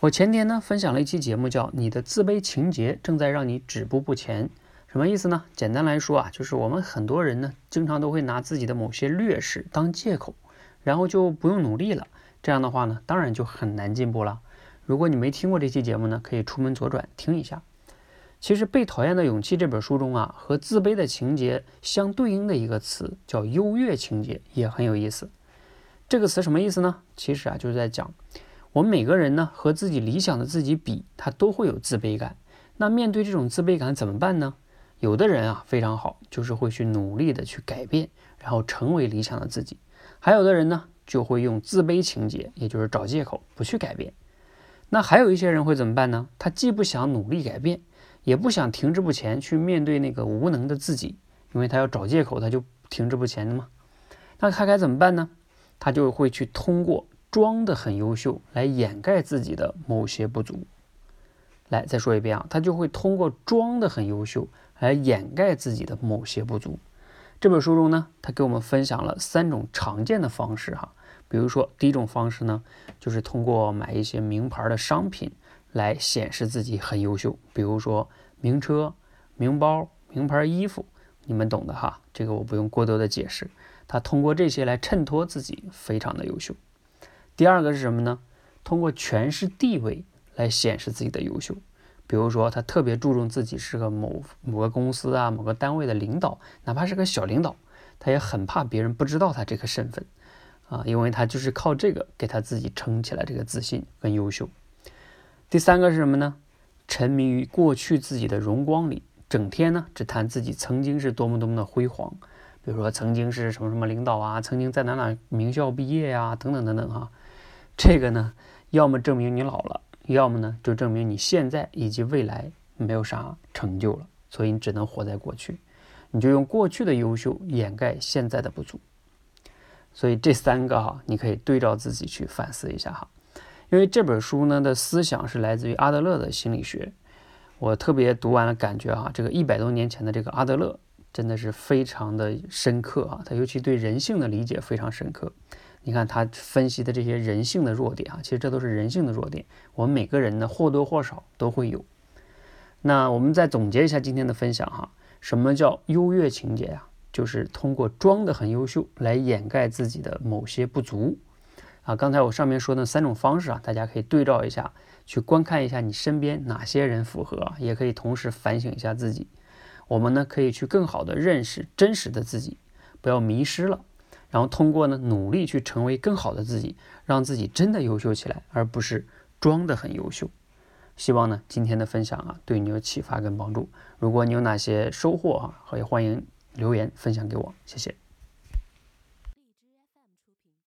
我前天呢分享了一期节目，叫《你的自卑情节正在让你止步不前》，什么意思呢？简单来说啊，就是我们很多人呢，经常都会拿自己的某些劣势当借口，然后就不用努力了。这样的话呢，当然就很难进步了。如果你没听过这期节目呢，可以出门左转听一下。其实《被讨厌的勇气》这本书中啊，和自卑的情节相对应的一个词叫优越情节，也很有意思。这个词什么意思呢？其实啊，就是在讲。我们每个人呢，和自己理想的自己比，他都会有自卑感。那面对这种自卑感怎么办呢？有的人啊非常好，就是会去努力的去改变，然后成为理想的自己。还有的人呢，就会用自卑情节，也就是找借口不去改变。那还有一些人会怎么办呢？他既不想努力改变，也不想停滞不前去面对那个无能的自己，因为他要找借口，他就停滞不前的嘛。那他该怎么办呢？他就会去通过。装的很优秀来掩盖自己的某些不足。来，再说一遍啊，他就会通过装的很优秀来掩盖自己的某些不足。这本书中呢，他给我们分享了三种常见的方式哈。比如说，第一种方式呢，就是通过买一些名牌的商品来显示自己很优秀，比如说名车、名包、名牌衣服，你们懂的哈。这个我不用过多的解释。他通过这些来衬托自己非常的优秀。第二个是什么呢？通过权势地位来显示自己的优秀。比如说，他特别注重自己是个某某个公司啊、某个单位的领导，哪怕是个小领导，他也很怕别人不知道他这个身份啊，因为他就是靠这个给他自己撑起来这个自信跟优秀。第三个是什么呢？沉迷于过去自己的荣光里，整天呢只谈自己曾经是多么多么的辉煌，比如说曾经是什么什么领导啊，曾经在哪哪名校毕业呀，等等等等哈。这个呢，要么证明你老了，要么呢就证明你现在以及未来没有啥成就了，所以你只能活在过去，你就用过去的优秀掩盖现在的不足。所以这三个哈，你可以对照自己去反思一下哈。因为这本书呢的思想是来自于阿德勒的心理学，我特别读完了感觉哈，这个一百多年前的这个阿德勒真的是非常的深刻啊，他尤其对人性的理解非常深刻。你看他分析的这些人性的弱点啊，其实这都是人性的弱点。我们每个人呢或多或少都会有。那我们再总结一下今天的分享哈，什么叫优越情节呀？就是通过装的很优秀来掩盖自己的某些不足啊。刚才我上面说的三种方式啊，大家可以对照一下，去观看一下你身边哪些人符合，也可以同时反省一下自己。我们呢可以去更好的认识真实的自己，不要迷失了。然后通过呢努力去成为更好的自己，让自己真的优秀起来，而不是装的很优秀。希望呢今天的分享啊对你有启发跟帮助。如果你有哪些收获啊，也欢迎留言分享给我，谢谢。